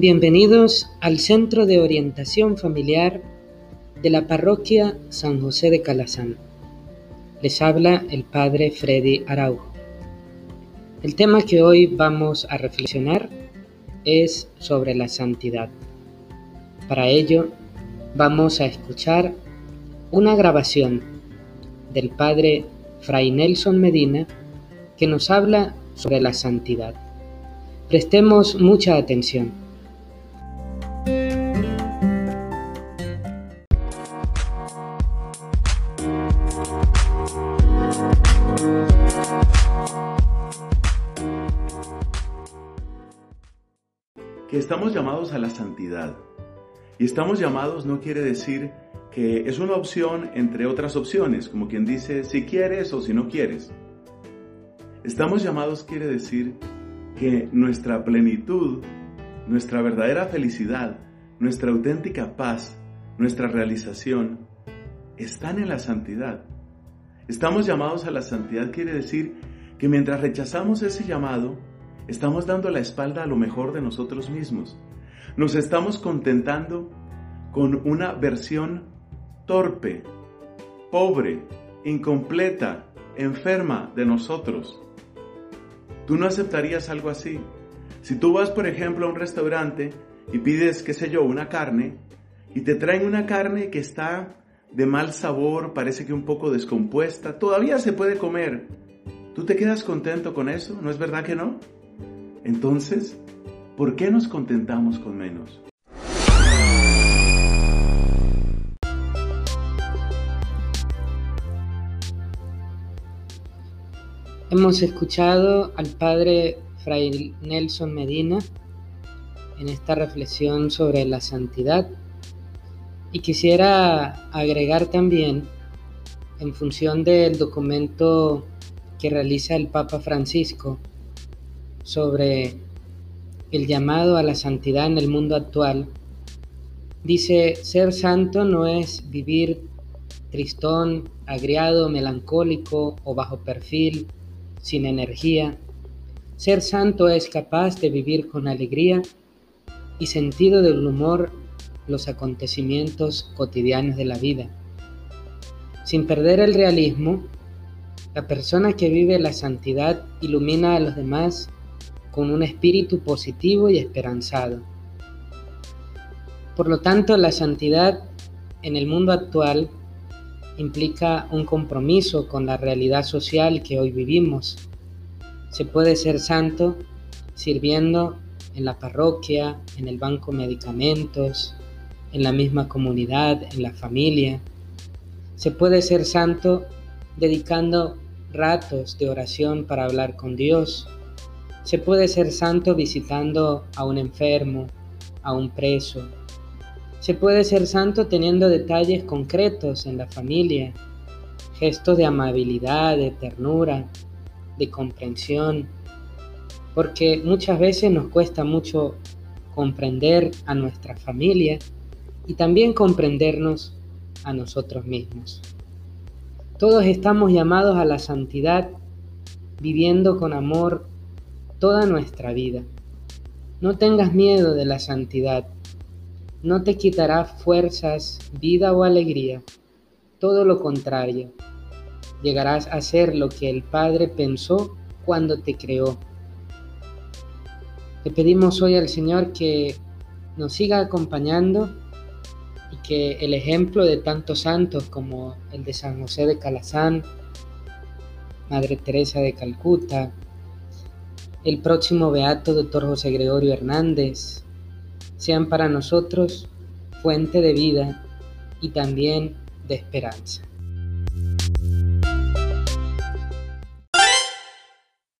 Bienvenidos al Centro de Orientación Familiar de la Parroquia San José de Calazán. Les habla el Padre Freddy Araujo. El tema que hoy vamos a reflexionar es sobre la santidad. Para ello vamos a escuchar una grabación del Padre Fray Nelson Medina que nos habla sobre la santidad. Prestemos mucha atención. Que estamos llamados a la santidad. Y estamos llamados no quiere decir que es una opción entre otras opciones, como quien dice si quieres o si no quieres. Estamos llamados quiere decir que nuestra plenitud, nuestra verdadera felicidad, nuestra auténtica paz, nuestra realización, están en la santidad. Estamos llamados a la santidad quiere decir que mientras rechazamos ese llamado, estamos dando la espalda a lo mejor de nosotros mismos. Nos estamos contentando con una versión torpe, pobre, incompleta, enferma de nosotros. ¿Tú no aceptarías algo así? Si tú vas, por ejemplo, a un restaurante y pides, qué sé yo, una carne, y te traen una carne que está de mal sabor, parece que un poco descompuesta, todavía se puede comer. ¿Tú te quedas contento con eso? ¿No es verdad que no? Entonces, ¿por qué nos contentamos con menos? Hemos escuchado al padre Fray Nelson Medina en esta reflexión sobre la santidad y quisiera agregar también en función del documento que realiza el Papa Francisco sobre el llamado a la santidad en el mundo actual, dice, ser santo no es vivir tristón, agriado, melancólico o bajo perfil, sin energía. Ser santo es capaz de vivir con alegría y sentido del humor los acontecimientos cotidianos de la vida. Sin perder el realismo, la persona que vive la santidad ilumina a los demás con un espíritu positivo y esperanzado. Por lo tanto, la santidad en el mundo actual implica un compromiso con la realidad social que hoy vivimos. Se puede ser santo sirviendo en la parroquia, en el banco medicamentos, en la misma comunidad, en la familia. Se puede ser santo dedicando ratos de oración para hablar con Dios, se puede ser santo visitando a un enfermo, a un preso. Se puede ser santo teniendo detalles concretos en la familia, gestos de amabilidad, de ternura, de comprensión, porque muchas veces nos cuesta mucho comprender a nuestra familia y también comprendernos a nosotros mismos. Todos estamos llamados a la santidad, viviendo con amor toda nuestra vida. No tengas miedo de la santidad. No te quitará fuerzas, vida o alegría. Todo lo contrario. Llegarás a ser lo que el Padre pensó cuando te creó. Te pedimos hoy al Señor que nos siga acompañando y que el ejemplo de tantos santos como el de San José de Calazán, Madre Teresa de Calcuta, el próximo beato doctor José Gregorio Hernández, sean para nosotros fuente de vida y también de esperanza.